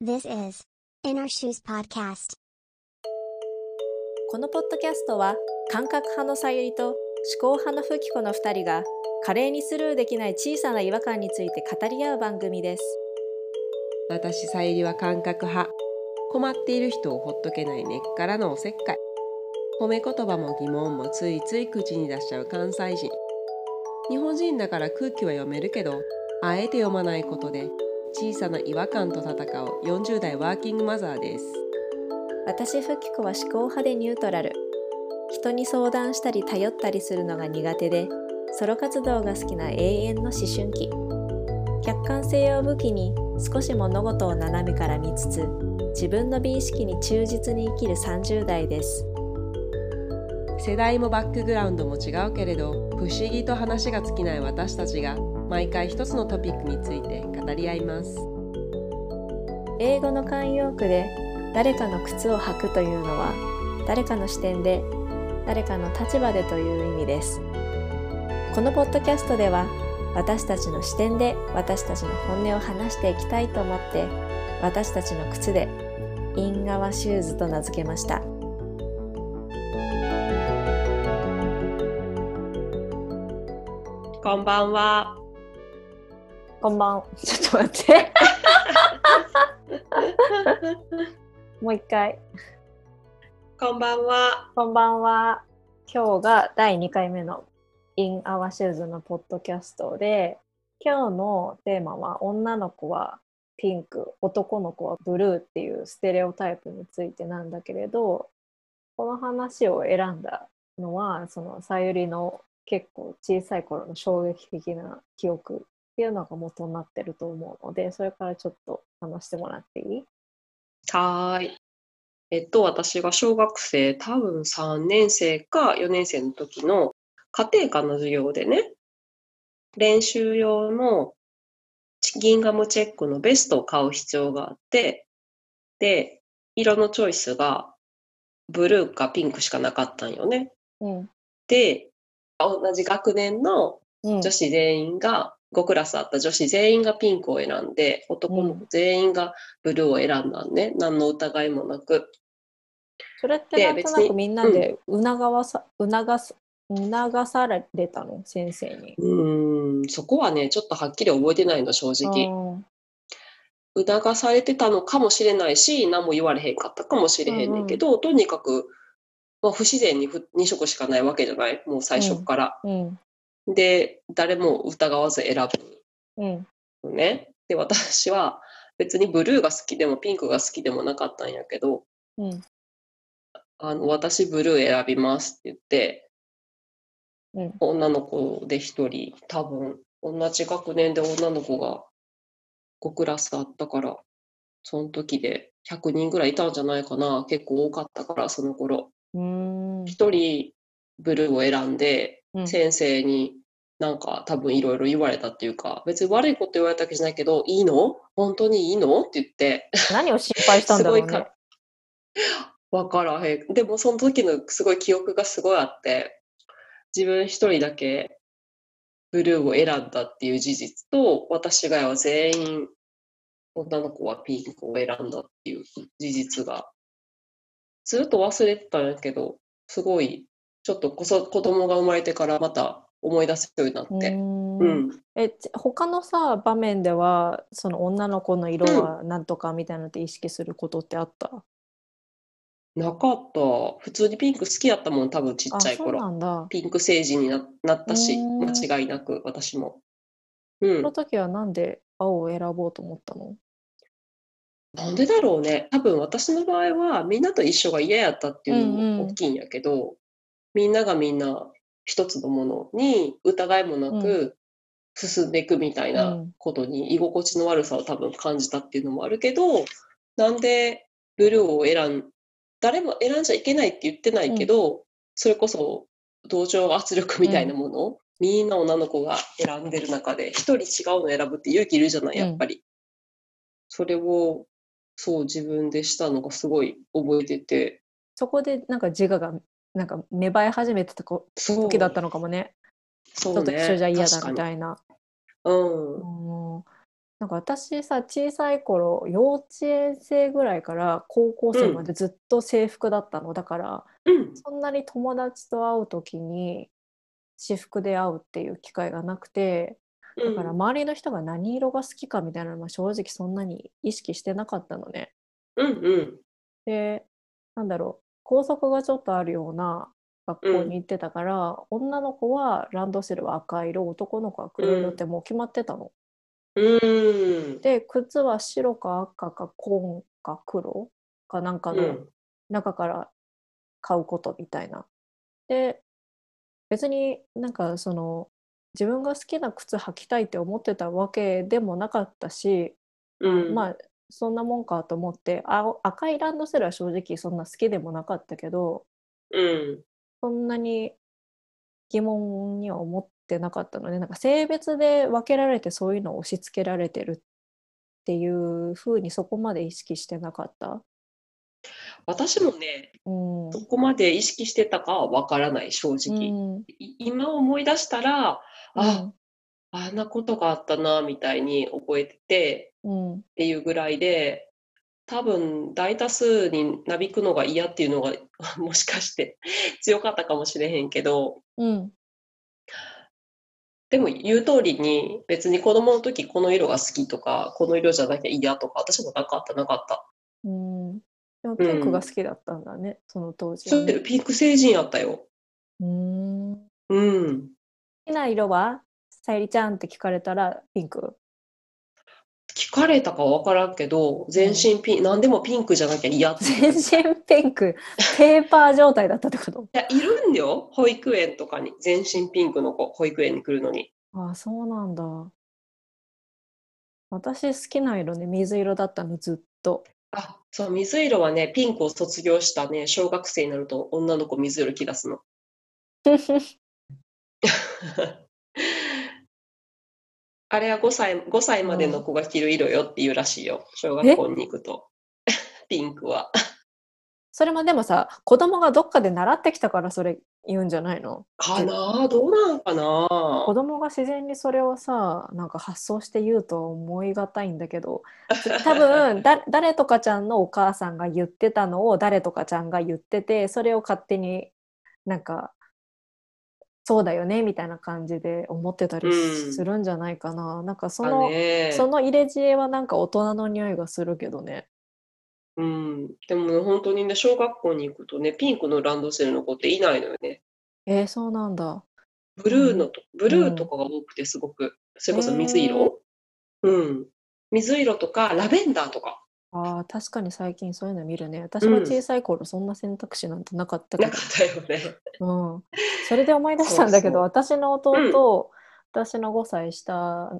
This is In Our Shoes Podcast. このポッドキャストは感覚派のさゆりと思考派のふきこの2人が華麗にスルーできない小さな違和感について語り合う番組です。私さゆりは感覚派困っている人をほっとけない根っからのおせっかい褒め言葉も疑問もついつい口に出しちゃう関西人日本人だから空気は読めるけどあえて読まないことで小さな違和感と戦う40代ワーキングマザーです私ふきこは思考派でニュートラル。人に相談したり頼ったりするのが苦手で、ソロ活動が好きな永遠の思春期。客観性を武器に少し物事を斜めから見つつ、自分の美意識に忠実に生きる30代です。世代もバックグラウンドも違うけれど不思議と話が尽きない私たちが毎回一つのトピックについて語り合います。英語の慣用句で誰かの靴を履くというのは誰かの視点で誰かの立場でという意味です。このポッドキャストでは私たちの視点で私たちの本音を話していきたいと思って私たちの靴でインガワシューズと名付けました。こんばんはこんばん。ちょっと待って。もう一回。こんばんは。こんばんは。今日が第2回目の In Our Shoes のポッドキャストで、今日のテーマは女の子はピンク、男の子はブルーっていうステレオタイプについてなんだけれど、この話を選んだのは、そのさゆりの結構小さい頃の衝撃的な記憶っていうのが元になってると思うので、それからちょっと話してもらっていい？はーい。えっと、私が小学生、多分3年生か4年生の時の家庭科の授業でね、練習用のギンガムチェックのベストを買う必要があって、で、色のチョイスがブルーかピンクしかなかったんよね。うん。で、同じ学年のうん女子全員が、5クラスあった女子全員がピンクを選んで、男の子全員がブルーを選んだんね。何の疑いもなく。それってでなんとなく別にみんなで促わさ、促す促されたの？先生に。うーん、そこはね、ちょっとはっきり覚えてないの、正直。直。促されてたのかもしれないし、何も言われへんかったかもしれへんねんけど、とにかく、まあ、不自然に2色しかないわけじゃない？もう最初から。うん。で、誰も疑わず選うん。ぶのね。で、私は別にブルーが好きでもピンクが好きでもなかったんやけど、うん。あの、私ブルー選びますって言って、うん。女の子で一人、多分、同じ学年で女の子が5クラスあったから、その時で100人ぐらいいたんじゃないかな。結構多かったから、その頃。一人ブルーを選んで、うん先生になんか多分いろいろ言われたっていうか、別に悪いこと言われたわけじゃないけど、いいの？本当にいいの？って言って、何を心配したんだろうね。わからへん。でもその時のすごい記憶がすごいあって、自分一人だけブルーを選んだっていう事実と、私が全員女の子はピンクを選んだっていう事実が、ずっと忘れてたんやけど、すごい、ちょっとこそ子供が生まれてからまた思い出すようになって。うーんうん。えち他のさ場面ではその女の子の色はなんとかみたいなのって意識することってあった、なかった。普通にピンク好きやったもん、多分ちっちゃい頃。なんだピンク星人にななったし、間違いなく私も。うんその。時はなんで青を選ぼうと思ったの？なんでだろうね。多分私の場合はみんなと一緒が嫌やったっていうのうんうんも大きいんやけど、みんながみんな一つのものに疑いもなく進んでいくみたいうなん。ことに居心地の悪さを多分感じたっていうのもあるけど、なんでブルーを選ん、誰も選んじゃいけないって言ってないけど、それこそ同情圧力みたいなものを、みんな女の子が選んでる中で一人違うの選ぶって勇気いるじゃない、やっぱり。それをそう自分でしたのがすごい覚えてて、そこでなんか自我がなんか芽生え始めてた時だったのかもね。そう人と一緒じゃ嫌だみたいな。うん。うんなんか私さ小さい頃幼稚園生ぐらいから高校生までずっと制服だったの、だからうん。そんなに友達と会う時に私服で会うっていう機会がなくてだから周りの人が何色が好きかみたいなのは正直そんなに意識してなかったのね。うんうん。でなんだろう校則がちょっとあるような学校に行ってたから、女の子はランドセルは赤色男の子は黒色ってもう決まってたの。うん。で靴は白か赤か紺か黒かなんかのうん。中から買うことみたいな。で別になんかその自分が好きな靴履きたいって思ってたわけでもなかったし、うん。まあそんなもんかと思ってあ赤いランドセルは正直そんな好きでもなかったけどうん。そんなに疑問には思ってなかったのでなんか性別で分けられてそういうのを押し付けられてるっていうふうにそこまで意識してなかった。私もね、うんそこまで意識してたかはわからない、正直。うんい今思い出したら、あ、あんなことがあったな、みたいに覚えてて、うんっていうぐらいで、多分大多数になびくのが嫌っていうのが もしかして強かったかもしれへんけど、うんでも言う通りに別に子供の時この色が好きとか、この色じゃなきゃ嫌とか、私もなかった、なかった。うんでもピンクが好きだったんだね、その当時はね。そうピンク星人やったよ。うん好うん。きな色は？さゆりちゃんって聞かれたらピンク？聞かれたかわからんけど、全身ピン、何でもピンクじゃなきゃ嫌って。い全身ピンクペーパー状態だったってこと？や、いるんだよ。保育園とかに。全身ピンクの子、保育園に来るのに。ああそうなんだ私好きな色ね水色だったのずっとあ、そう、水色はね、ピンクを卒業したね、小学生になると女の子水色着出すの。あれは5歳、5歳までの子が着る色よっていうらしいよ。小学校に行くと。ピンクは。それもでもさ子供がどっかで習ってきたからそれ言うんじゃないの？かな？あどうなんかな？子供が自然にそれをさなんか発想して言うとは思いがたいんだけど 多分だ誰とかちゃんのお母さんが言ってたのを誰とかちゃんが言っててそれを勝手になんかそうだよねみたいな感じで思ってたりうん。するんじゃないかな、なんかそだの、ね。その入れ知恵はなんか大人の匂いがするけどね。うん。でもね、本当にね、小学校に行くとね、ピンクのランドセルの子っていないのよね。えー、そうなんだ。ブルーのと、ブルーとかが多くてすごく、それこそ水色？うん。水色とか、ラベンダーとか。あー確かに最近そういうの見るね。私は小さい頃そんな選択肢なんてなかったけど。なかったよね。うん、それで思い出したんだけどそう私の弟、私の5歳下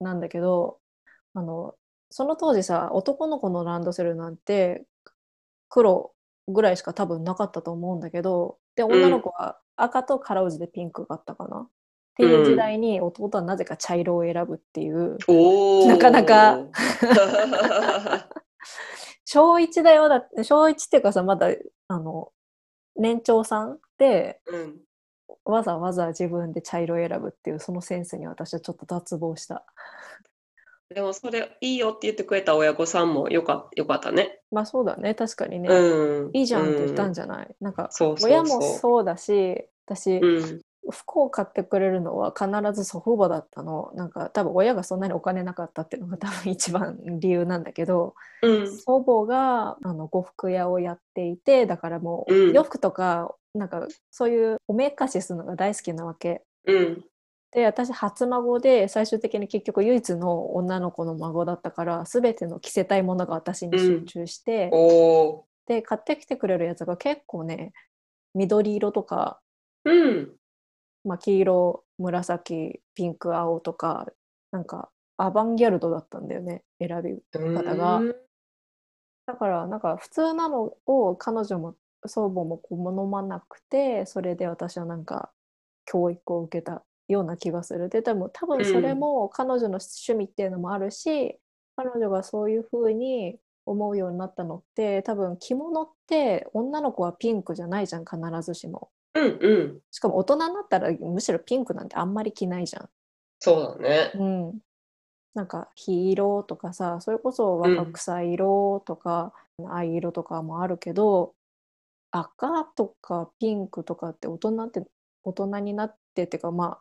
なんだけどあのその当時さ男の子のランドセルなんて黒ぐらいしか多分なかったと思うんだけどで女の子は赤と辛うじでピンクがあったかな、っていう時代に弟はなぜか茶色を選ぶっていう。なかなか。小1だよだって小1っていうかさまだあの年長さんでうん。わざわざ自分で茶色を選ぶっていうそのセンスに私はちょっと脱帽した。でもそれいいよって言ってくれた親御さんもよかよかったね。まあそうだね確かにね、うん。いいじゃんって言ったんじじゃない、なんかそうそうそう親もそうだし私、うん。服を買ってくれるのは必ず祖父母だったのなんか多分親がそんなにお金なかったっていうのが多分一番理由なんだけどうん。祖母があの呉服屋をやっていてだからもううん洋服とかなんかそういうおめかしするのが大好きなわけ。うん。で私初孫で最終的に結局唯一の女の子の孫だったから全ての着せたいものが私に集中して。で買ってきてくれるやつが結構ね緑色とか、うん。まあ、黄色紫ピンク青とかなんかアバンギャルドだったんだよね選び方が。うん。だからなんか普通なのを彼女も祖母も好まなくてそれで私はなんか教育を受けたような気がする。ででも多分それも彼女の趣味っていうのもあるし、彼女がそういうふうに思うようになったのって多分着物って女の子はピンクじゃないじゃん必ずしもうんうん。しかも大人になったらむしろピンクなんてあんまり着ないじゃん。そうだね。うん、なんか黄色とかさそれこそ若草色とか、藍色とかもあるけど赤とかピンクとかって大人って大人になってっていうかまあ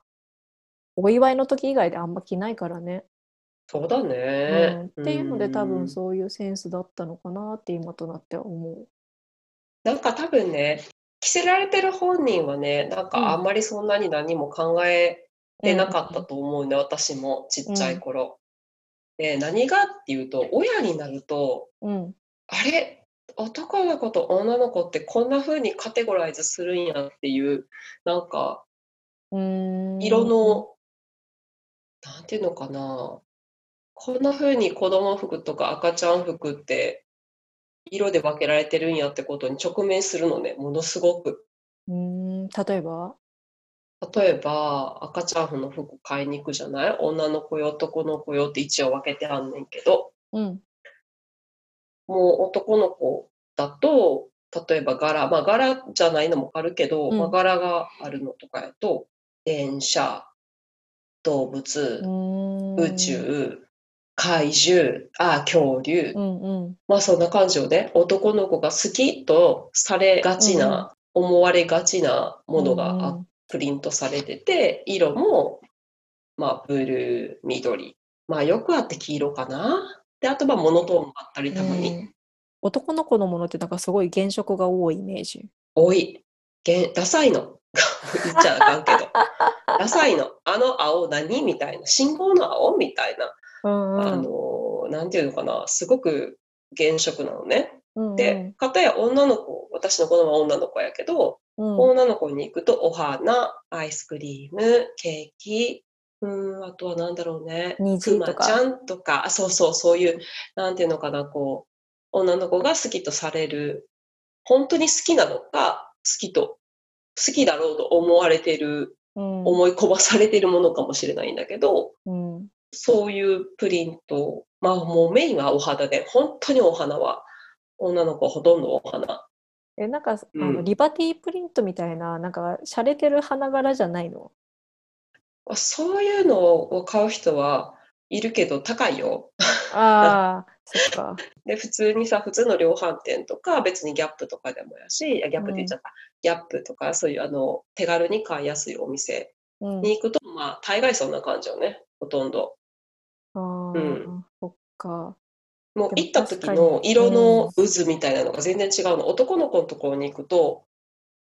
お祝いの時以外であんま着ないからね。そうだうん、ね。っていうので多うん分そういうセンスだったのかなって今となっては思う。なんか多分ね、着せられてる本人はね、なんかあんまりそんなに何も考えてなかったと思うね、私もちっちゃい頃。で、何がっていうと、親になると、うん。あれ、男の子と女の子ってこんな風にカテゴライズするんやっていう、なんかうん。色の、なんていうのかな、こんな風に子供服とか赤ちゃん服って色で分けられてるんやってことに直面するのね、ものすごく。うん例えば？例えば、赤ちゃんの服買いに行くじゃない？女の子よ、男の子よって一応分けてあんねんけど、うん。もう男の子だと、例えば柄、まあ柄じゃないのもあるけど、うん。まあ柄があるのとかやと、電車、動物、宇宇宙、怪獣、あ、恐竜、うんうんまあそんな感じをね、男の子が好きとされがちな、思われがちなものがあプリントされてて、色も、まあブルー、緑。まあよくあって黄色かな。で、あとまあモノトーンもあったりたまに。うん男の子のものってなんかすごい原色が多いイメージ。多い。げんダサいの。言っちゃあかんけど。ダサいの。あの青何？みたいな。信号の青？みたいな。うんあの、なんていうのかな。すごく原色なのね。うんで、かたや女の子、私の子供は女の子やけど、うん女の子に行くとお花、アイスクリーム、ケーキ、うん、あとはなんだろうね。くまちゃんとか、あそうそう、そういう、なんていうのかな、こう、女の子が好きとされる、本当に好きなのか、好きと、好きだろうと思われてる、うん思い込まされてるものかもしれないんだけど、うんそういうプリント、まあもうメインはお花で、本当にお花は、女の子はほとんどお花。えなんかあうんのリバティプリントみたいななんか洒落てる花柄じゃないの？そういうのを買う人はいるけど高いよ。ああそっか。で、普通にさ、普通の量販店とか、別にギャップとかでもやし、あギャップって言っちゃった。ギャップとか、そういうあの、手軽に買いやすいお店うんに行くと、まあ、大概そんな感じよね。ほとんど。うん。そっか。もう行った時のに色の渦みたいなのが全然違うの。男の子のところに行くと、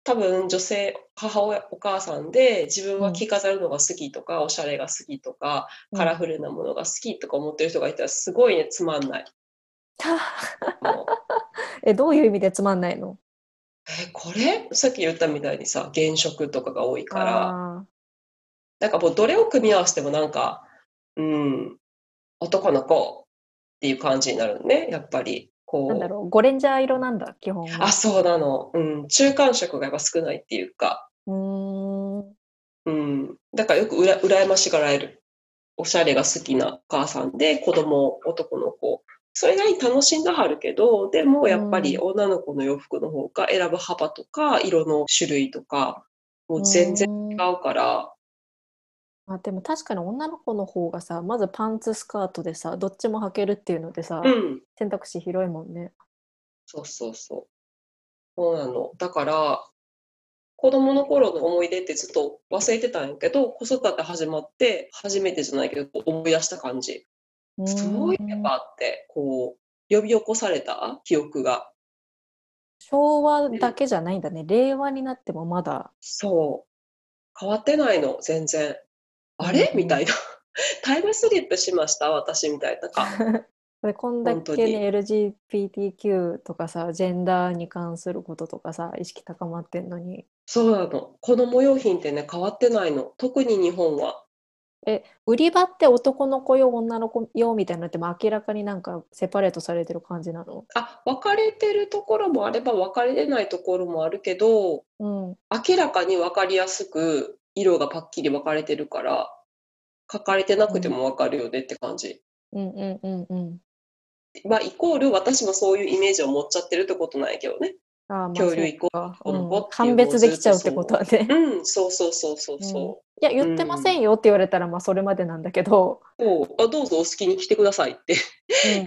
多分女性、母親、お母さんで自分は着飾るのが好きとか、おしゃれが好きとか、カラフルなものが好きとか思ってる人がいたらすごいね、つまんない。えどういう意味でつまんないの？え、これ？さっき言ったみたいにさ、原色とかが多いから、あなんかもうどれを組み合わせてもなんか、うん、男の子っていう感じになるね、やっぱり。こう。ーなんだろうゴレンジャー色なんだ基本は。あ、そうなの。うん、中間色がやっぱ少ないっていうか、うーんうん。だからよくうら羨ましがられる。おしゃれが好きなお母さんで、子供、男の子。それなりに楽しんだはるけど、でもやっぱり女の子の洋服の方が選ぶ幅とか、色の種類とか、もう全然違うから、あでも確かに女の子の方がさまずパンツスカートでさどっちも履けるっていうのでさ、うん。選択肢広いもんね。そうそうそう。そうなの。だから、子供の頃の思い出ってずっと忘れてたんやけど、子育て始まって、初めてじゃないけど、思い出した感じ。そういえばって、こう、呼び起こされた記憶が。昭和だけじゃないんだね。令和になってもまだ。そう。変わってないの、全然。あれ？うんみたいな。タイムスリップしました、私みたいな。か でこんだけね LGBTQ とかさジェンダーに関することとかさ意識高まってんのにそうなの。子供用品ってね、変わってないの。特に日本は。売り場って男の子用女の子用みたいになっても明らかになんかセパレートされてる感じなの？あ、分かれてるところもあれば分かれてないところもあるけど、うん明らかに分かりやすく色がパッキリ分かれてるから、書かれてなくても分かるよねって感じ。うんうんうんうん。まあ、イコール私もそういうイメージを持っちゃってるってことなんやけどね。ああ恐竜イコールそうか。この子っていう判別できちゃうってことはね。うん、そうそうそうそう。そいや、言ってませんよって言われたら、まあ、それまでなんだけど、う。そう。あどうぞお好きに来てくださいって、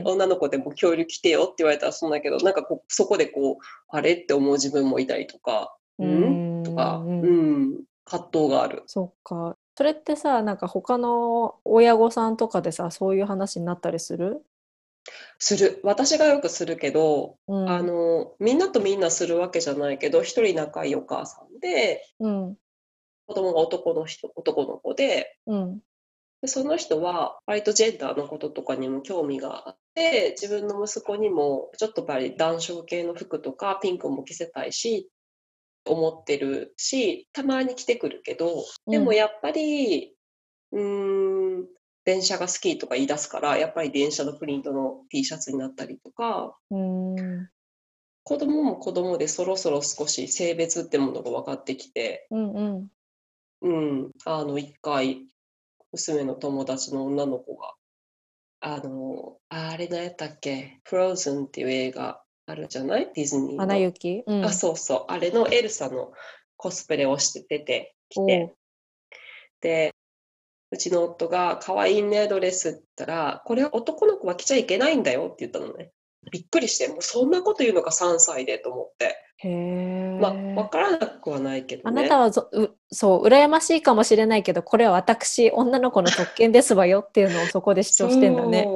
うん。女の子でも恐竜来てよって言われたらそうだけど、なんかこうそこでこう、あれって思う自分もいたりとか、ううん。ん？とか、ううんん、葛藤がある。そっか。それってさ、なんか他の親御さんとかでさ、そういう話になったりする？する。私がよくするけど、うん。あの、みんなとみんなするわけじゃないけど、一人仲いいお母さんで、うん。子供が男の人、男の子で、うん。でその人は割とジェンダーのこととかにも興味があって、自分の息子にもちょっとやっぱり男性系の服とかピンクも着せたいし、思ってるし、たまに着てくるけど、でもやっぱり、うーん、電車が好きとか言い出すから、やっぱり電車のプリントの T シャツになったりとか、うん。うん。子供も子供でそろそろ少し性別ってものが分かってきて、うん。うん。うん、あの、一回、娘の友達の女の子が、あの、あれ何やったっけ、フローズンっていう映画あるじゃない？ディズニーの。アナ雪？うん。あ、そうそう。あれのエルサのコスプレをして出てきおてう、で、うちの夫が、可愛いね、ドレスって言ったら、これは男の子は着ちゃいけないんだよって言ったのね。びっくりして、もうそんなこと言うのか3歳でと思って。へえ。まあ、わからなくはないけどね。あなたはぞうそう羨ましいかもしれないけどこれは私女の子の特権ですわよっていうのをそこで主張してんだね。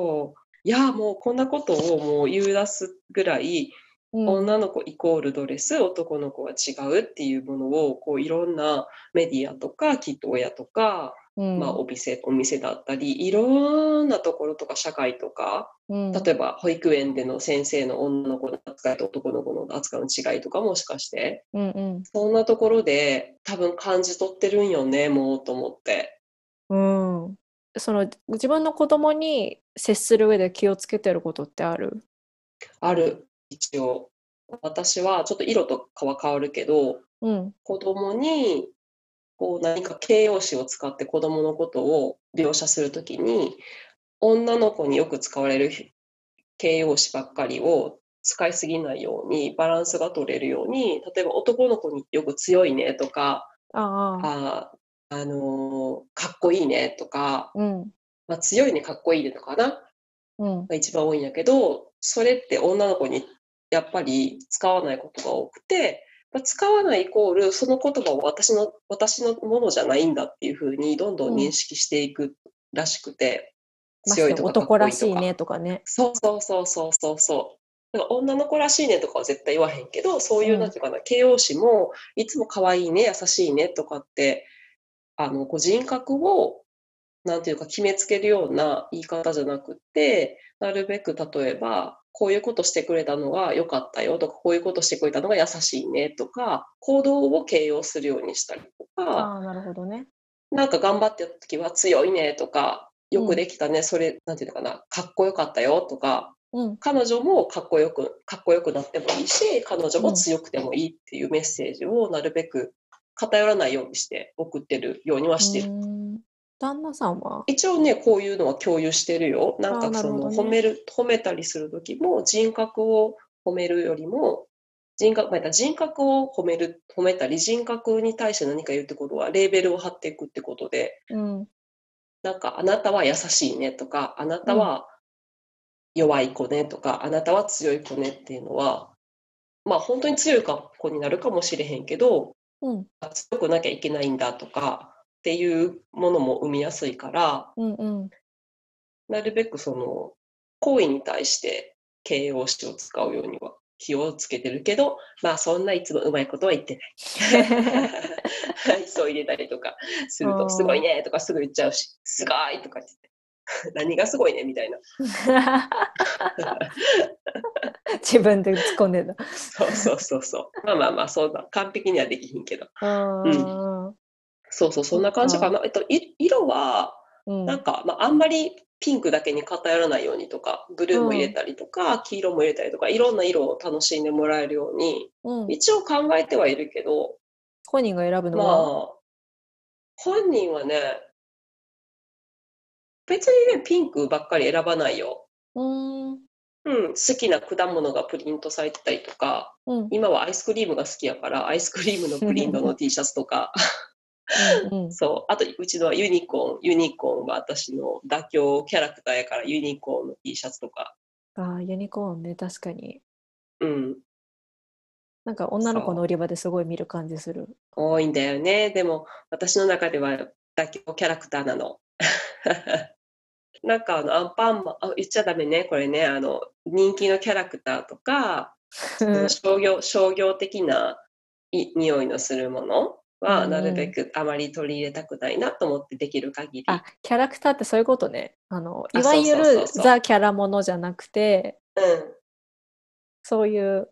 いや、もうこんなことをもう言い出すぐらい、うん。女の子イコールドレス、男の子は違うっていうものを、こういろんなメディアとか、きっと親とか、うん。まあお店、お店だったり、いろんなところとか社会とか、うん。例えば保育園での先生の女の子の扱いと男の子の扱いの違いとかもしかして、うんうん。そんなところで多分感じ取ってるんよね、もうと思って。うん、その自分の子供に接する上で気をつけてることってある？ある、一応。私はちょっと色とかは変わるけど、うん。子供にこう何か形容詞を使って子供のことを描写するときに、女の子によく使われる形容詞ばっかりを使いすぎないように、バランスが取れるように、例えば男の子によく強いねとか、あああ、あのーかっこいいねとか、うんまあ、強いね、かっこいいねとかな、うんが一番多いんやけど、それって女の子にやっぱり使わないことが多くて、まあ使わないイコール、その言葉を私の、私のものじゃないんだっていうふうに、どんどん認識していくらしくて、まして強いとか男。らしいねとかね。そうそうそうそうそうそう。女の子らしいねとかは絶対言わへんけど、そういうう、んなんていうかな、形容詞も、いつも可愛いね、優しいねとかって、あの、こう人格を、なんていうか決めつけるような言い方じゃなくって、なるべく例えば、こういうことしてくれたのが良かったよとか、こういうことしてくれたのが優しいねとか、行動を形容するようにしたりとか、ああなるほどね。なんか頑張ってた時は強いねとか、よくできたね、それ、なんていうのかな、かっこよかったよとか、うん。彼女もかっこよく、かっこよくなってもいいし、彼女も強くてもいいっていうメッセージをなるべく偏らないようにして送ってるようにはしてる。うん旦那さんは？一応ね、こういうのは共有してるよ。なんかその、ね褒める、褒めたりする時も人格を褒めるよりも、人格、まあ人格を褒める、褒めたり、人格に対して何か言うってことは、レーベルを貼っていくってことで、うんなんか、あなたは優しいねとか、あなたは弱い子ねとか、あなたは強い子ねっていうのは、まあ本当に強い子になるかもしれへんけど、うん強くなきゃいけないんだとかっていうものも生みやすいから、うんうんなるべくその行為に対して形容詞を使うようには気をつけてるけど、まあそんないつもうまいことは言ってない。そう入れたりとかすると、すごいねとかすぐ言っちゃうし、すごいとか言って。何がすごいねみたいな。自分で突っ込んでた。そうそうそうそう。まあまあまあ、そんな完璧にはできひんけど。うんそうそう、そんな感じかな。えっと、い色は、うんなんか、まあ、あんまりピンクだけに偏らないようにとか、ブルーも入れたりとか、黄色も入れたりとか、いろんな色を楽しんでもらえるように、うん一応考えてはいるけど、本人が選ぶのまはあ、本人はね、別にね、ピンクばっかり選ばないよ。うーんうん、好きな果物がプリントされてたりとか、うん今はアイスクリームが好きやから、アイスクリームのプリントの T シャツとか、うんうん そう。あと、うちのはユニコーン。ユニコーンは私の妥協キャラクターやから、ユニコーンの T シャツとか。ああ、ユニコーンね、確かに。うん。なんか女の子の売り場ですごい見る感じする。多いんだよね。でも、私の中では妥協キャラクターなの。なんかあの、アンパンマン、あ、言っちゃダメね。これね、あの、人気のキャラクターとか、その商業、商業的ない匂いのするものは、うんなるべくあまり取り入れたくないなと思ってできる限り。あ、キャラクターってそういうことね。あの、あいわゆるザ・キャラものじゃなくて、うん。そういう、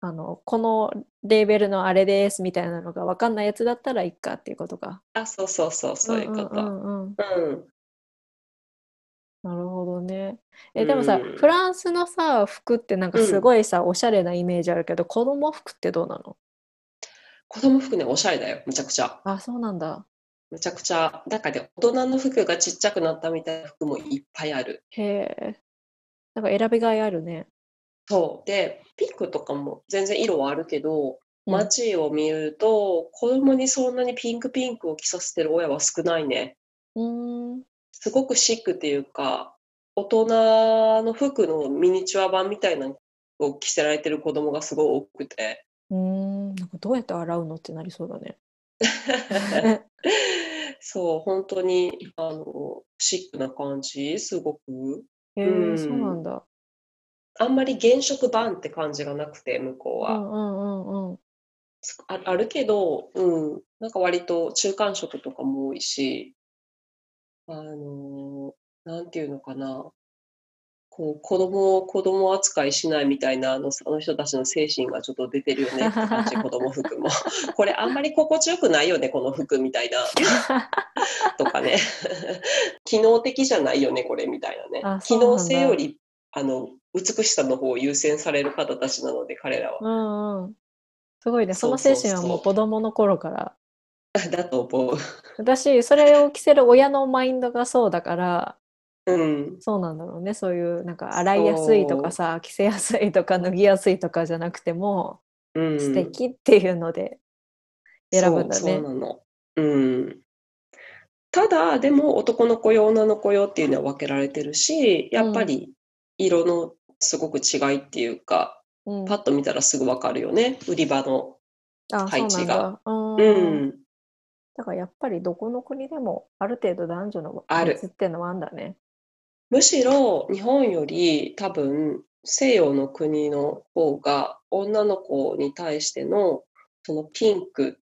あの、このレーベルのあれですみたいなのが分かんないやつだったらいいかっていうことか。あ、そうそうそう、そういうこと。んうんうんうんうん。なるほどね。え、でもさ、うんフランスのさ、服ってなんかすごいさ、おしゃれなイメージあるけど、子供服ってどうなの？子供服ね、おしゃれだよ。むちゃくちゃ。あ、そうなんだ。むちゃくちゃ。だからね、大人の服がちっちゃくなったみたいな服もいっぱいある。へえ。なんか選びがいあるね。そう。で、ピンクとかも全然色はあるけど、うん街を見ると、子供にそんなにピンクピンクを着させてる親は少ないね。うーん。すごくシックっていうか、大人の服のミニチュア版みたいなのを着せられてる子供がすごい多くて。うーん。なんかどうやって洗うのってなりそうだね。そう、本当に、あの、シックな感じ、すごく。へえ、うんそうなんだ。あんまり原色版って感じがなくて、向こうは。うんうんうんうん。ああるけど、うん、なんか割と中間色とかも多いし、あの、なんていうのかな。こう、子供を子供扱いしないみたいな、あの、あの人たちの精神がちょっと出てるよねって感じ、子供服も。これあんまり心地よくないよね、この服みたいな、とかね。機能的じゃないよね、これみたいなねあ。機能性より、あの、美しさの方を優先される方たちなので、彼らは。うんうん。すごいね。その精神はもう子供の頃から。だと思う。私、それを着せる親のマインドがそうだから、うん。そうなんだろうね。そういう、なんか洗いやすいとかさ、着せやすいとか脱ぎやすいとかじゃなくても、うん、素敵っていうので選ぶんだねそう。なの。うん。ただ、でも男の子用、女の子用っていうのは分けられてるし、やっぱり色のすごく違いっていうか、うん、パッと見たらすぐ分かるよね、売り場の。あ、配置。がうんうん。だからやっぱりどこの国でもある程度男女のある別っていうのはあるんだね。むしろ日本より多分西洋の国の方が女の子に対してのそのピンク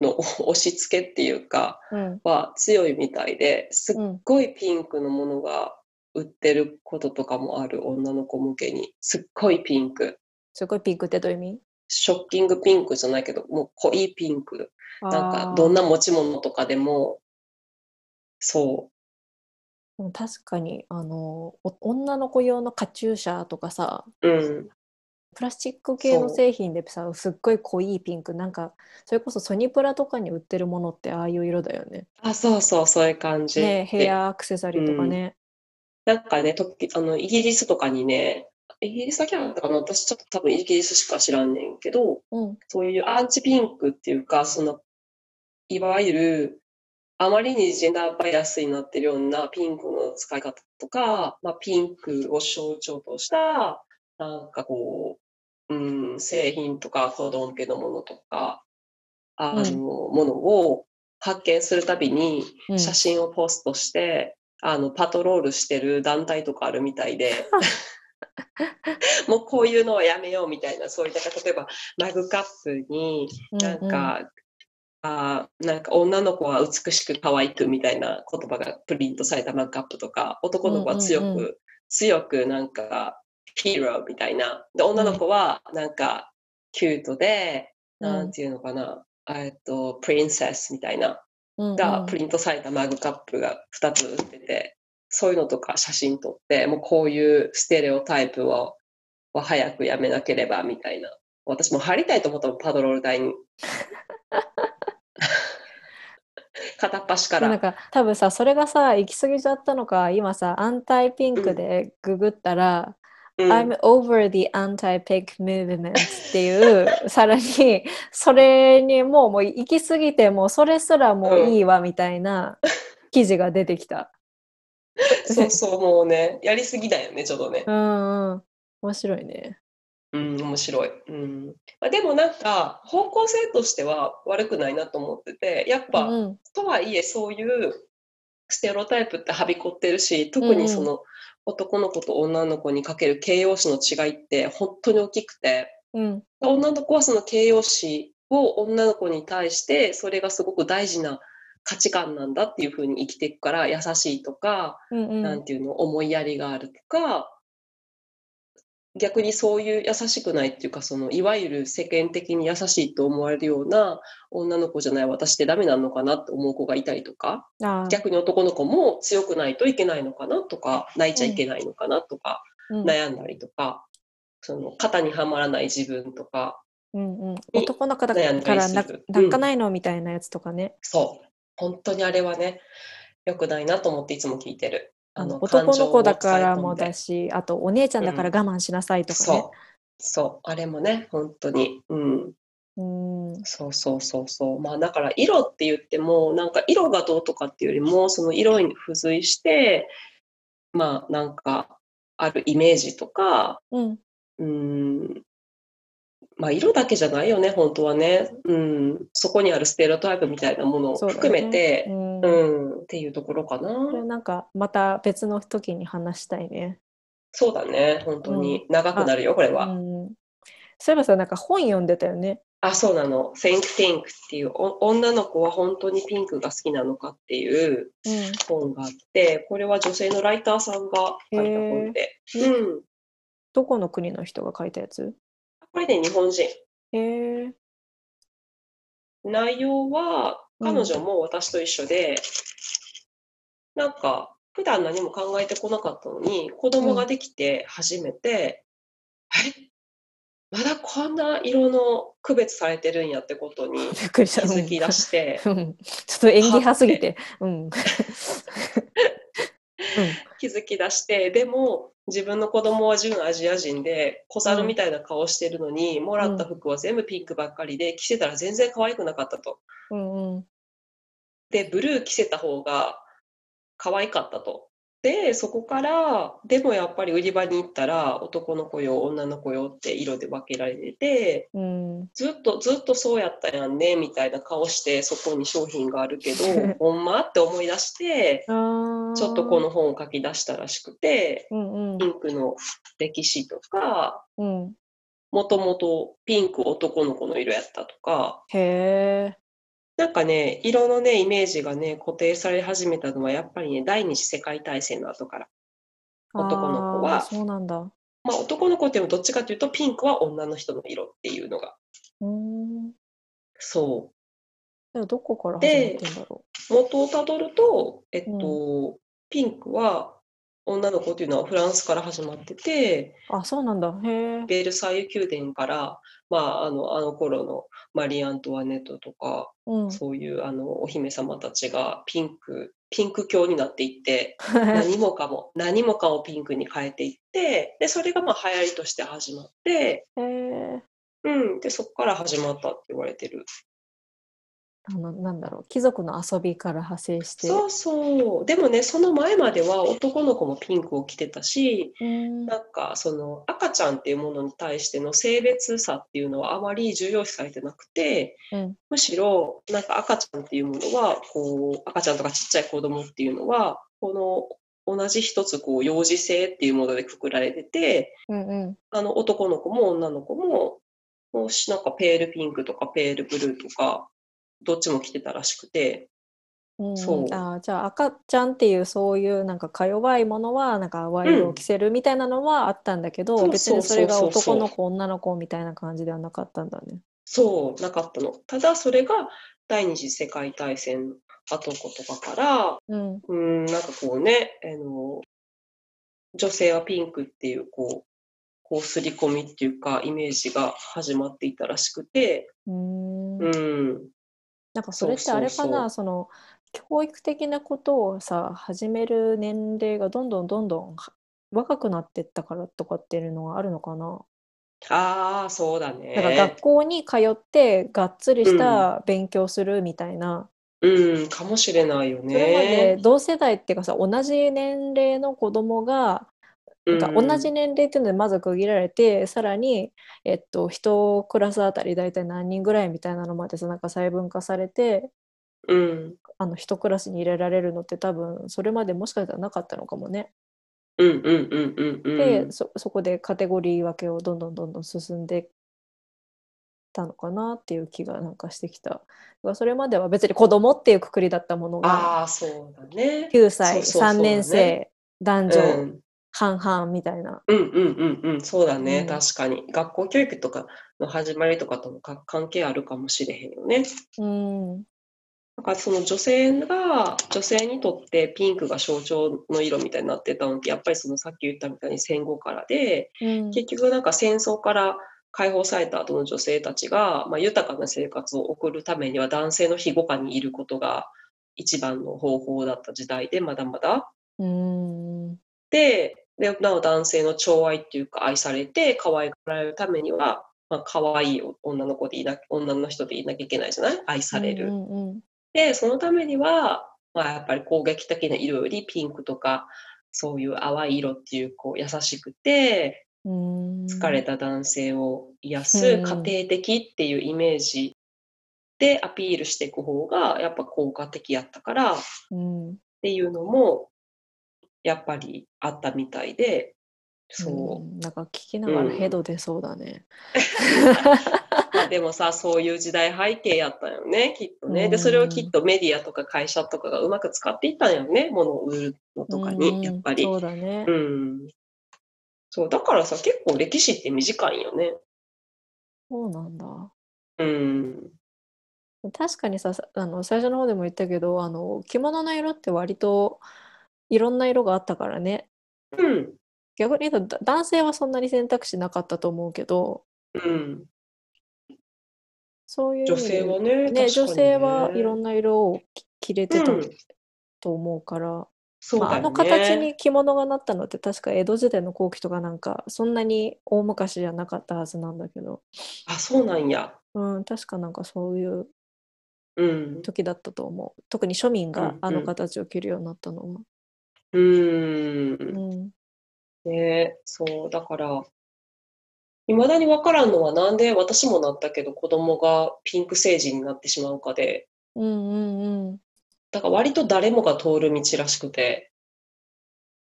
の押し付けっていうかうん。は強いみたいですっうん。ごいピンクのものが売ってることとかもある女の子向けにすっごいピンクすごいピンクってどういう意味？ショッキングピンクじゃないけどもう濃いピンク。なんかどんな持ち物とかでもそでも確かに、あの、お女の子用のカチューシャとかさ、ううん。プラスチック系の製品でさ、すっごい濃いピンク、なんか、それこそソニプラとかに売ってるものってああいう色だよね。あそうそうそういう感じ。ね、ヘアアクセサリーとかね。なんかね、とあの、イギリスとかにね、イギリスだけだったかな私ちょっと多分イギリスしか知らんねんけど、うん。そういうアンチピンクっていうか、その、いわゆる、あまりにジェンダーバイアスになってるようなピンクの使い方とか、まあ、ピンクを象徴とした、なんかこう、うん、製品とか子供向けのものとか、あの、うん。ものを発見するたびに、うん。写真をポストして、あの、パトロールしてる団体とかあるみたいで、もうこういうのはやめようみたいな、そういう、だから例えばマグカップになんか、あーなんか女の子は美しく可愛くみたいな言葉がプリントされたマグカップとか、男の子は強く、うんうんう強くなんかヒーローみたいな。で、女の子はなんかキュートで、うん。なんていうのかな、えっと、プリンセスみたいな。うんうん。がプリントされたマグカップが2つ売ってて、そういうのとか写真撮って、もうこういうステレオタイプをは早くやめなければみたいな。私も入りたいと思ったの、パドロール台に。片っ端から。でなんか多分さそれがさ行き過ぎちゃったのか今さ安泰ピンクでググったら、うん I'm over the anti-pig movement っていう、さらに、それにもう、もう行き過ぎて、もうそれすらもういいわみたいな記事が出てきた。そうそう、もうね、やりすぎだよね、ちょっとね。うんうん。面白いね。うん、面白い。うん。まあ、でもなんか、方向性としては悪くないなと思ってて、やっぱ、うんとはいえそういうステレオタイプってはびこってるし、特にその男の子と女の子にかける形容詞の違いって本当に大きくて、うん。女の子はその形容詞を女の子に対してそれがすごく大事な価値観なんだっていうふうに生きていくから優しいとか、うんうん。なんていうの思いやりがあるとか逆にそういう優しくないっていうかそのいわゆる世間的に優しいと思われるような女の子じゃない私ってダメなのかなって思う子がいたりとか逆に男の子も強くないといけないのかなとか泣いちゃいけないのかなとか、うん。悩んだりとかその型にはまらない自分とかうんうん、に男の方悩んだから泣かないのみたいなやつとかね、そう本当にあれはね良くないなと思っていつも聞いてる。あの男の子だからもだしあとお姉ちゃんだから我慢しなさいとかねそう。そう。あれもね、本当に。うん。うんそうそうそうそう。まあだから色って言っても、なんか色がどうとかっていうよりも、その色に付随して、まあなんかあるイメージとか、うんうん。まあ色だけじゃないよね、本当はね。うん。そこにあるステレオタイプみたいなものを含めねて、うんうん、っていうところかこれな。なんかまた別の時に話したいね。そうだね、本当に。長くなるよ、これは。うん、そういえばさなんか本読んでたよね。あ、そうなの。Think Pink っていうお女の子は本当にピンクが好きなのかっていううん本があって、これは女性のライターさんが書いた本で。うん。どこの国の人が書いたやつ？これね、日本人。へえ。内容はうん彼女も私と一緒で、なんか普段何も考えてこなかったのに、子供ができて初めて、えまだこんな色の区別されてるんやってことに気た。づき出して、うん ちょっと演技派すぎて。うん。気づき出してでも自分の子供は純アジア人で小猿みたいな顔してるのに、もらった服は全部ピンクばっかりで着せたら全然可愛くなかったと。うんうん。でブルー着せた方が可愛かったと。でそこからでもやっぱり売り場に行ったら男の子よ女の子よって色で分けられててうん。ずっとずっとそうやったやんねみたいな顔してそこに商品があるけど ほんまって思い出してちょっとこの本を書き出したらしくてうんうんピンクの歴史とか、うん。もともとピンク男の子の色やったとか、へえ。なんかね、色のね、イメージがね、固定され始めたのは、やっぱりね、第二次世界大戦の後から。男の子はそうなんだ。まあ、男の子っていうのはどっちかというと、ピンクは女の人の色っていうのが。うん。そでもどこから始まってんだろう。元をたどると、えっと、ピンクは女の子っていうのはフランスから始まってて、う。あ、そうなんだ。へえ。ベルサイユ宮殿から、まあ、あの、あの頃のマリー・アントワネットとか、うん。そういうあのお姫様たちがピンク、ピンク教になっていって、何もかも、何もかをピンクに変えていって、で、それがまあ流行りとして始まって。うん、で、そこから始まったって言われてる。あの、なんだろう。貴族の遊びから派生して。そうそう。でもね、その前までは男の子もピンクを着てたし、うん。なんかその赤ちゃんっていうものに対しての性別差っていうのはあまり重要視されてなくて、うんむしろなんか赤ちゃんっていうものはこう赤ちゃんとかちっちゃい子供っていうのはこの同じ一つこう幼児性っていうものでくくられててうんうん。あの男の子も女の子ももしなんかペールピンクとかペールブルーとかどっちも着てたらしくて。うん。そう。あーじゃあ赤ちゃんっていうそういうなんかか弱いものはなんか淡い色を着せるみたいなのはあったんだけど、そう別にそれが男の子女の子みたいな感じではなかったんだね。そうなかったの。ただそれが第二次世界大戦後とかからうん。うん、なんかこうね、あの、女性はピンクっていう、こう、こう、刷り込みっていうか、イメージが始まっていたらしくて、うーん。うん、なんかそれってあれかなその教育的なことをさ始める年齢がどんどんどんどんは若くなってったからとかっていうのはあるのかなああ、そうだね。だから学校に通ってがっつりした勉強するみたいな、うん、かもしれないよそれまでね。同世代っていうかさ同じ年齢の子供がなんか同じ年齢っていうのでまず区切られて、さらに、えっと、一クラスあたり大体何人ぐらいみたいなのまでさなんか細分化されてうん、あの一クラスに入れられるのって多分それまでもしかしたらなかったのかもね。うん、うん、うん、うん、うん。でそそこでカテゴリー分けをどんどんどんどん進んでたのかなっていう気がなんかしてきた。それまでは別に子供っていうくくりだったものがああ、そうだね。9歳そうそうそう3年生男う女ん、半々みたいな。うん、うん、うん、うん、そうだね。うん確かに。学校教育とかの始まりとかともか関係あるかもしれへんよね。うんなんかその女性が、女性にとってピンクが象徴の色みたいになってたのって、やっぱりそのさっき言ったみたいに戦後からで、うん結局なんか戦争から解放された後の女性たちが、まあ、豊かな生活を送るためには男性の庇護下にいることが一番の方法だった時代でまだまだ。うんで、でなお男性の寵愛っていうか愛されて可愛がられるためには、まあ、可愛い女の子でいな女の人でいなきゃいけないじゃない？愛される。うんうんで、そのためには、まあ、やっぱり攻撃的な色よりピンクとか、そういう淡い色っていう、こう、優しくて、うん。疲れた男性を癒すうん。家庭的っていうイメージでアピールしていく方が、やっぱ効果的やったからっうん。ていうのも、やっぱりあったみたいで、そう。んなんか聞きながらヘド出そうだね。まあでもさ、そういう時代背景やったよね、きっとね。で、それをきっとメディアとか会社とかがうまく使っていったんよね、物を売るのとかうんに、やっぱり。そうだねう。ん。そう、だからさ、結構歴史って短いよね。そうなんだ。うん。確かにさ、さあの最初の方でも言ったけど、あの着物の色って割といろんな色があったからね。うん。逆に言うとだ男性はそんなに選択肢なかったと思うけど、うん。そういう意女性はね、ね、女性はいねろんな色をき着れてたうんと思うから、まあ、そうだよね。あの形に着物がなったのって確か江戸時代の後期とかなんかそんなに大昔じゃなかったはずなんだけど、あ、そうなんや。うん、確かなんかそういううん。時だったと思う。特に庶民があの形を着るようになったのは。うんん。ね、そう、だから、未だに分からんのはなんで私もなったけど子供がピンク星人になってしまうかで、うんうんうん。だから割と誰もが通る道らしくて、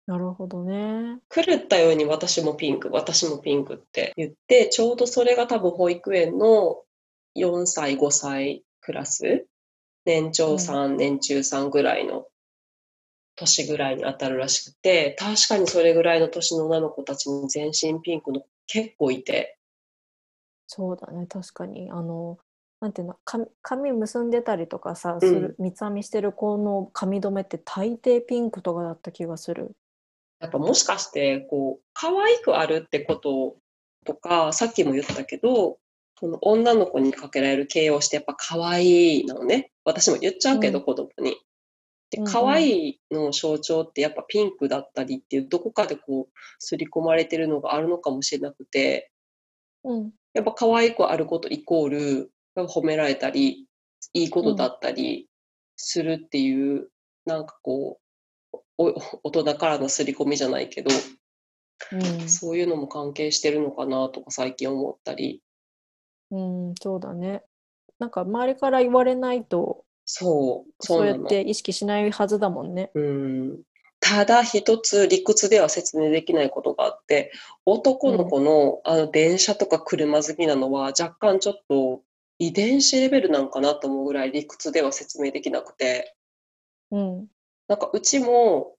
なるほどね。狂ったように私もピンク、私もピンクって言って、ちょうどそれが多分保育園の4歳、5歳クラス、年長さん、年中さんぐらいの年ぐらいに当たるらしくて、確かにそれぐらいの年の女の子たちに全身ピンクの子結構いて、そうだね、確かに。あの、なんていうの、髪、髪結んでたりとかさ、うんする、三つ編みしてる子の髪留めって大抵ピンクとかだった気がする。やっぱもしかして、こう、可愛くあるってこととか、さっきも言ったけど、その女の子にかけられる形容してやっぱ可愛いなのね。私も言っちゃうけど、うん子供に。でうんうん可愛いの象徴ってやっぱピンクだったりっていうどこかでこう刷り込まれてるのがあるのかもしれなくてうん。やっぱ可愛くあることイコール褒められたりいいことだったりするっていう、なんかこうお大人からの刷り込みじゃないけどうん。そういうのも関係してるのかなとか最近思ったりうん、そうだね。なんか周りから言われないと、そうそそう。やって意識しないはずだもんね。うんただ一つ理屈では説明できないことがあって男の子の,、あの電車とか車好きなのは若干ちょっと遺伝子レベルなんかなと思うぐらい理屈では説明できなくてうん。なんかうちも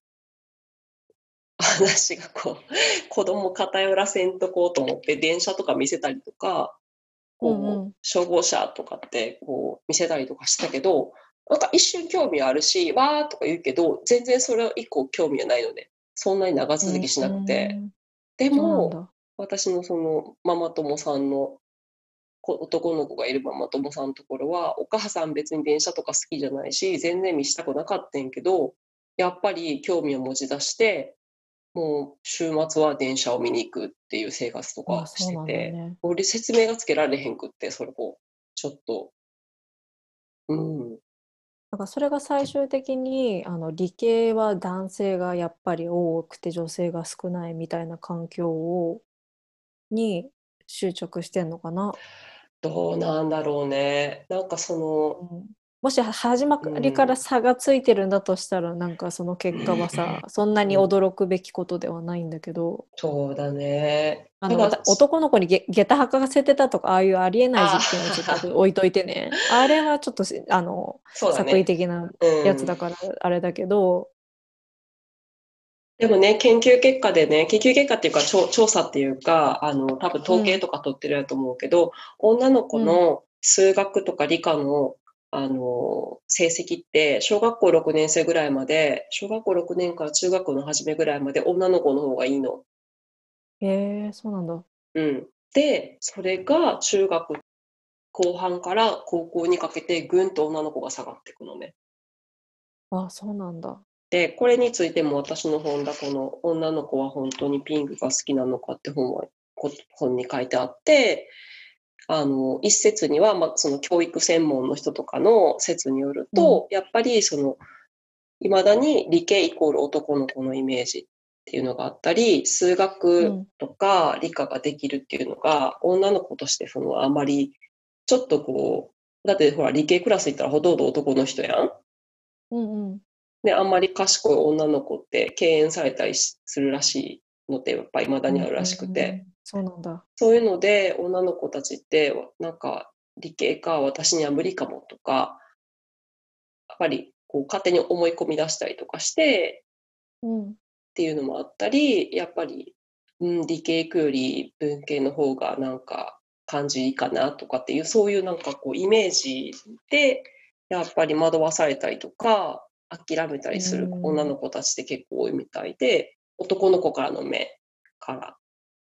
私がこう子供偏らせんとこうと思って電車とか見せたりとかこう、うんうん消防車とかってこう見せたりとかしてたけどなんか一瞬興味あるしわーとか言うけど全然それ以降興味はないのねそんなに長続きしなくて、うん。でもだ。私のそのママ友さんのこ男の子がいるママ友さんのところはお母さん別に電車とか好きじゃないし全然見したくなかったんやけどやっぱり興味を持ち出してもう週末は電車を見に行くっていう生活とかしてて、ね、俺説明がつけられへんくって、それをちょっと、うん。だからそれが最終的にあの理系は男性がやっぱり多くて女性が少ないみたいな環境をに執着してんのかな。どうなんだろうね。なんかその、うんもし始まりから差がついてるんだとしたら、うん、なんかその結果はさ、そんなに驚くべきことではないんだけど。そうだね。あの男の子にげ下駄履かせてたとか、ああいうありえない実験をちょっと置いといてね。あれはちょっとあの、ね、作為的なやつだからあれだけど、でもね、研究結果でね、研究結果っていうか調査っていうか、あの、多分統計とか取ってるやと思うけど、うん、女の子の数学とか理科のあの、成績って、小学校6年生ぐらいまで、小学校6年から中学校の初めぐらいまで女の子の方がいいの。へえ、そうなんだ。うん。で、それが中学後半から高校にかけてぐんと女の子が下がっていくのね。あ、そうなんだ。で、これについても私の本だ、この女の子は本当にピンクが好きなのかって本は、本に書いてあって、あの、一説には、まあ、その教育専門の人とかの説によると、うん、やっぱりその、いまだに理系イコール男の子のイメージっていうのがあったり、数学とか理科ができるっていうのが、女の子としてそのあまり、ちょっとこう、だってほら理系クラス行ったらほとんど男の人やん。うんうん。で、あんまり賢い女の子って敬遠されたりするらしいのってやっぱり未だにあるらしくて。そうなんだ。そういうので、女の子たちって、なんか、理系か私には無理かもとか、やっぱりこう勝手に思い込み出したりとかして、うん、っていうのもあったり、やっぱり、うん、理系行くより文系の方がなんか感じいいかなとかっていう、そういうなんかこうイメージで、やっぱり惑わされたりとか、諦めたりする女の子たちって結構多いみたいで、男の子からの目から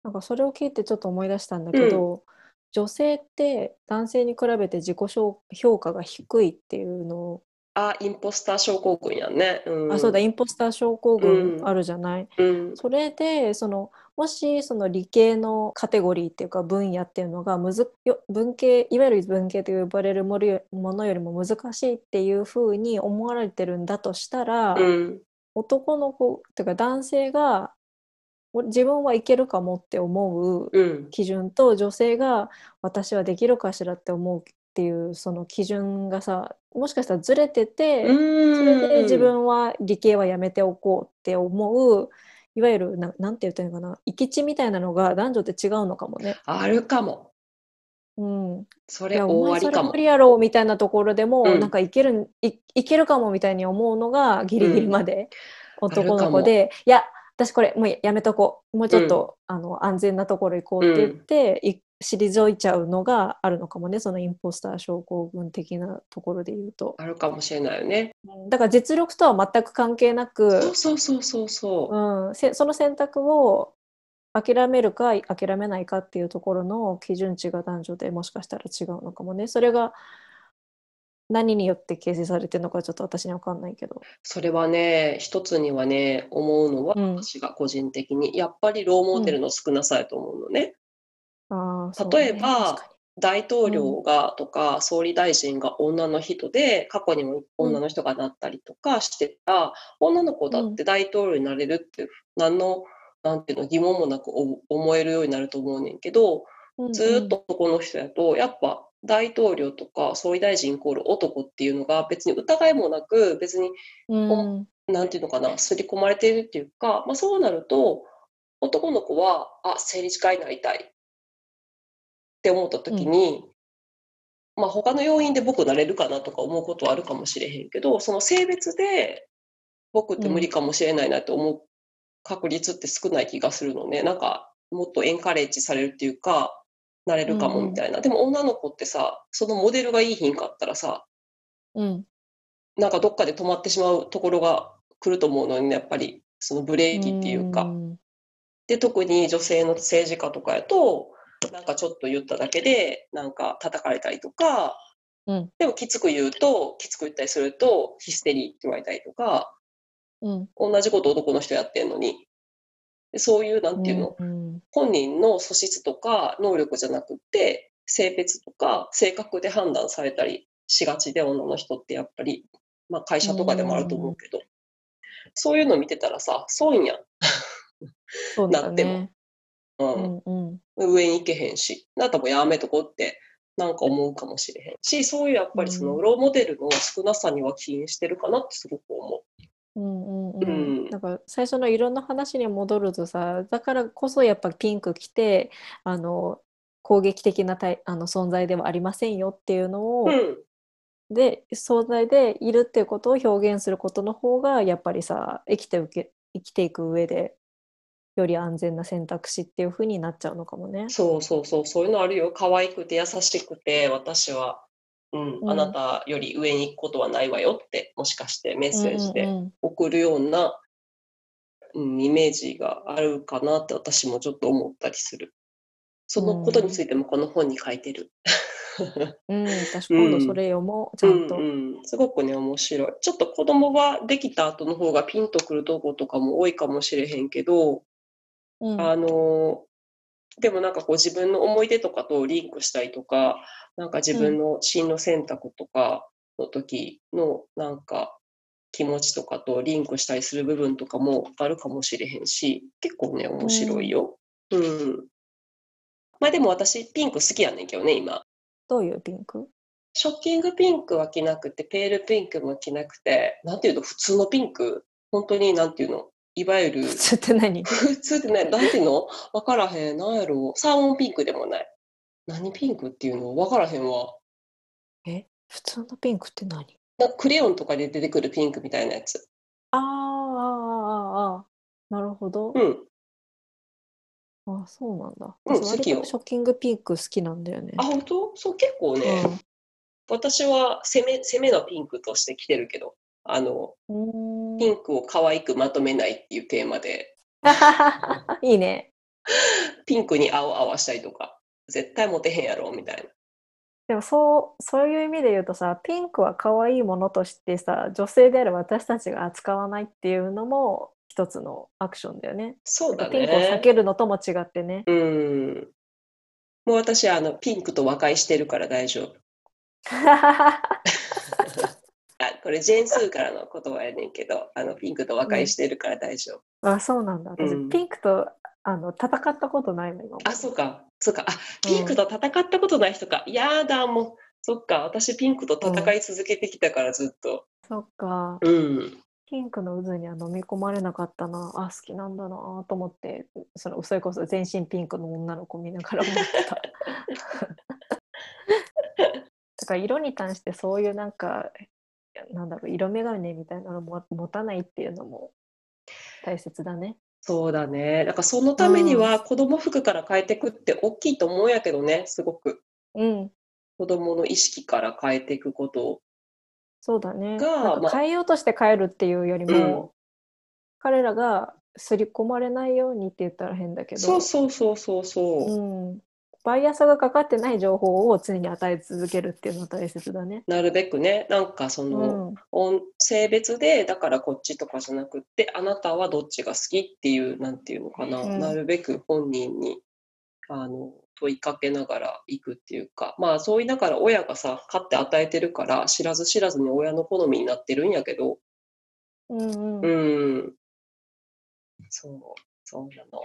なんかそれを聞いてちょっと思い出したんだけど、うん、女性って男性に比べて自己評価が低いっていうのをあインポスター症候群やね、うん、あそうだインポスター症候群あるじゃない、うん、それでそのもしその理系のカテゴリーっていうか分野っていうのがむず文系いわゆる文系と呼ばれるものよりも難しいっていうふうに思われてるんだとしたら、男の子っていうか男性が自分はいけるかもって思う基準と、女性が私はできるかしらって思うっていうその基準がさもしかしたらずれててそれで自分は理系はやめておこうって思ういわゆるななんて言ったらいいかな行き地みたいなのが男女って違うのかもね。あるかも。うん、それ終わりかも。無理やろうみたいなところでも、うん、なんかいけるいいけるかもみたいに思うのがギリギリまで男の子で、いや私これもうやめとこう。もうちょっと、うん、あの安全なところ行こうって言って、うん、退いちゃうのがあるのかもねそのインポスター症候群的なところで言うと。あるかもしれないよね。だから実力とは全く関係なくそうそうそうそう、うん、せその選択を諦めるか諦めないかっていうところの基準値が男女でもしかしたら違うのかもね。それが何によって形成されてるのかちょっと私には分かんないけど。それはね、一つにはね、思うのは、うん、私が個人的に、やっぱりローモデルの少なさやと思うのね。うん、あ例えば、ね、大統領がとか、総理大臣が女の人で、過去にも女の人がなったりとかしてた、女の子だって大統領になれるって、何の、なんていうの、疑問もなく思えるようになると思うねんけど、ずっと男の人やと、やっぱ大統領とか総理大臣イコール男っていうのが別に疑いもなく別に、うん、なんていうのかな刷り込まれているっていうか、まあ、そうなると男の子はあ政治家になりたいって思った時に、うん、まあ他の要因で僕なれるかなとか思うことはあるかもしれへんけどその性別で僕って無理かもしれないなって思う確率って少ない気がするのね。なんかもっとエンカレッジされるっていうかなれるかもみたいな、うん、でも女の子ってさそのモデルがいいひんかったらさ、うん、なんかどっかで止まってしまうところが来ると思うのに、ね、やっぱり。そのブレーキっていうか、うん、で特に女性の政治家とかやとなんかちょっと言っただけでなんか叩かれたりとか、うん、でもきつく言うときつく言ったりするとヒステリーって言われたりとか、うん、同じこと男の人やってんのに。でそういう、なんていうの、うん本人の素質とか能力じゃなくって、性別とか性格で判断されたりしがちで、女の人ってやっぱり、まあ会社とかでもあると思うけど、そういうの見てたらさ、損やん。そうだなっても。ね。うんうん。うん上に行けへんし、だったらもうやめとこうってなんか思うかもしれへんし、そういうやっぱりそのうん。ローモデルの少なさには起因してるかなってすごく思うんうんう。うんうん。なんか最初の色の話に戻るとさだからこそやっぱピンク着てあの攻撃的なたいあの存在ではありませんよっていうのを、うん。で存在でいるっていうことを表現することの方がやっぱりさ生きてうけ生きていく上でより安全な選択肢っていう風になっちゃうのかもね。そうそうそう、そういうのあるよ。可愛くて優しくて、私は、うん、うんあなたより上に行くことはないわよって、もしかしてメッセージでうんうん送るような、うん、イメージがあるかなって私もちょっと思ったりする。そのことについてもこの本に書いてる。うん、うん、私今度それ読もう、ちゃんと。うんうん、すごくね、面白い。ちょっと子供ができた後の方がピンとくるとことかも多いかもしれへんけど、うんあのでもなんかこう自分の思い出とかとリンクしたりとか、なんか自分の進路選択とかの時のなんか気持ちとかとリンクしたりする部分とかもあるかもしれへんし、結構ね、面白いよ。うん。まあでも私ピンク好きやねんけどね、今。どういうピンク？ショッキングピンクは着なくて、ペールピンクも着なくて、なんていうの、普通のピンク？本当になんていうの？いわゆる、普通って何？普通ってね、なんていうの？わからへん。なんやろ？サーモンピンクでもない。何ピンクっていうの？わからへんわ。え？普通のピンクって何？なクレヨンとかで出てくるピンクみたいなやつ。あーあーあーあーなるほど。うん。あそうなんだ。うん好きよとショッキングピンク好きなんだよね。あ、本当？そう、結構ね、私は攻め、攻めのピンクとして着てるけど、あの、ピンクを可愛くまとめないっていうテーマで、いいね。ピンクに青合わしたりとか、絶対モテへんやろ、みたいな。でもそう、そういう意味で言うとさ、ピンクは可愛いものとしてさ、女性である私たちが扱わないっていうのも一つのアクションだよね。そうだピンクを避ね。けるのとも違ってね。うん。もう私はあのピンクと和解してるから大丈夫。あ、これジェーンスーからの言葉やねんけど、あのピンクと和解してるから大丈夫。あ、そうなんだ。私、うんピンクとあの戦ったことないの今あ、そうか、そうか。あ、ピンクと戦ったことない人か。やだ、もう。そっか、私ピンクと戦い続けてきたからずっと。そっか。うん。ピンクの渦には飲み込まれなかったな。あ、好きなんだなと思って、そのそれこそ全身ピンクの女の子見ながら思ってた。だから色に関してそういうなんか、なんだろう、色眼鏡みたいなのも持たないっていうのも大切だね。そうだね。だからそのためには子供服から変えていくって大きいと思うんやけどね、すごく。うん、子供の意識から変えていくことそうだね。が変えようとして変えるっていうよりも、彼らが刷り込まれないようにって言ったら変だけど、そうそうそうそうそう。うん、バイアスがかかってない情報を常に与え続けるっていうのは大切だね。なるべくね、なんかその、うん、音性別で、だからこっちとかじゃなくって、あなたはどっちが好きっていう、なんていうのかな、うん。なるべく本人に、あの、問いかけながら行くっていうか、まあそう言いながら親がさ、買って与えてるから、知らず知らずに親の好みになってるんやけど、うんうん。うん。そう、そうなの。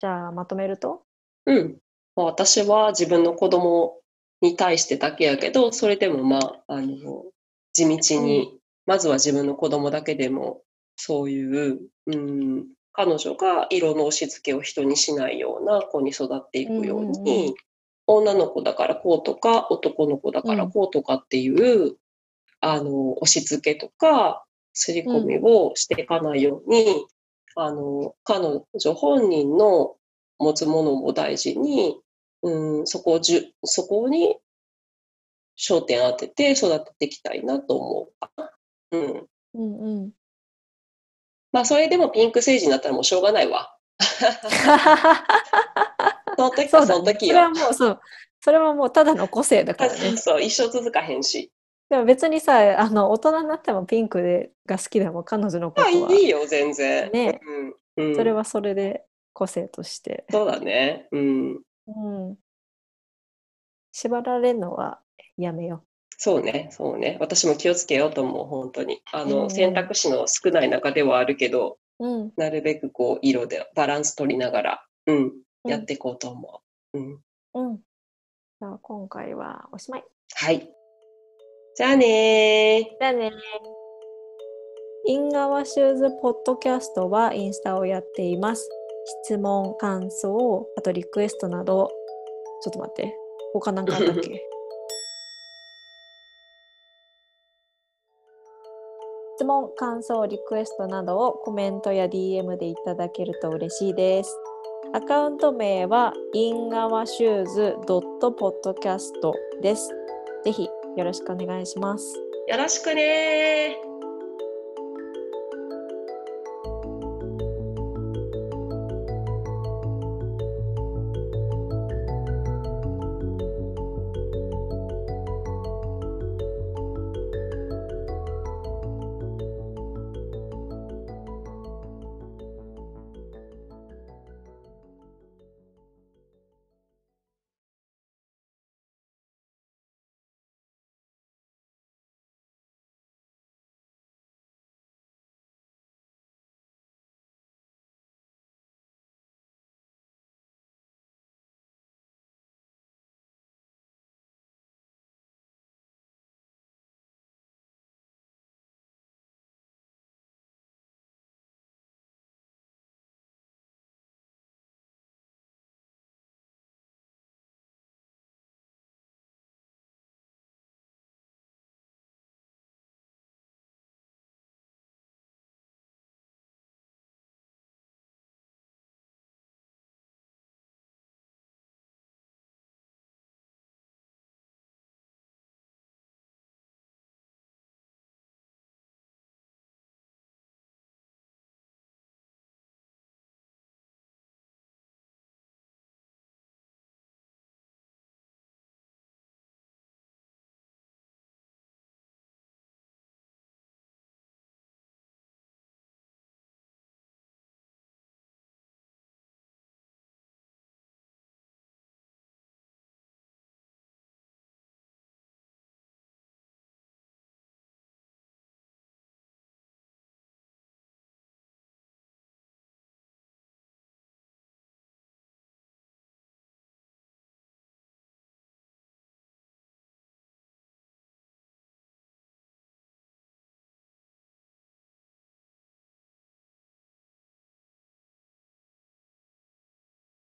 じゃあまとめると？うん。まあ、私は自分の子供に対してだけやけど、それでもまあ、あの、地道に、まずは自分の子供だけでも、そういう、うん、彼女が色の押し付けを人にしないような子に育っていくよううんうんうん。に、女の子だからこうとか、男の子だからこうとかっていう、あの、押し付けとか、刷り込みをしていかないように、あの、彼女本人の持つものも大事に、うん、そこをじゅ、そこに焦点当てて育てていきたいなと思う。うん。うんうん。まあ、それでもピンク政治になったらもうしょうがないわ。その時はそそうだね。の時それはよ。もうそう。それはもうただの個性だからね。そう一生続かへんし。でも別にさ、あの大人になってもピンクでが好きでも彼女のこまあ、とはいいよ、全然。ねうん。うん、それはそれで個性として。そうだね。うん。うん。縛られるのはやめよそうね、そうね。私も気をつけようと思う、本当に。あの、うんうん選択肢の少ない中ではあるけど、う。うん。なるべくこう、色でバランス取りながら、うん、うんやっていこうと思う。うん。うん。じゃあ今回はおしまい。はい。じゃあねー。じゃあね。インガワシューズポッドキャストはインスタをやっています。質問、感想、あとリクエストなど、ちょっと待って。他なんかあったっけ？質問、感想、リクエストなどをコメントや DM でいただけると嬉しいです。アカウント名は ingowershoes.podcast です。ぜひよろしくお願いします。よろしくねー。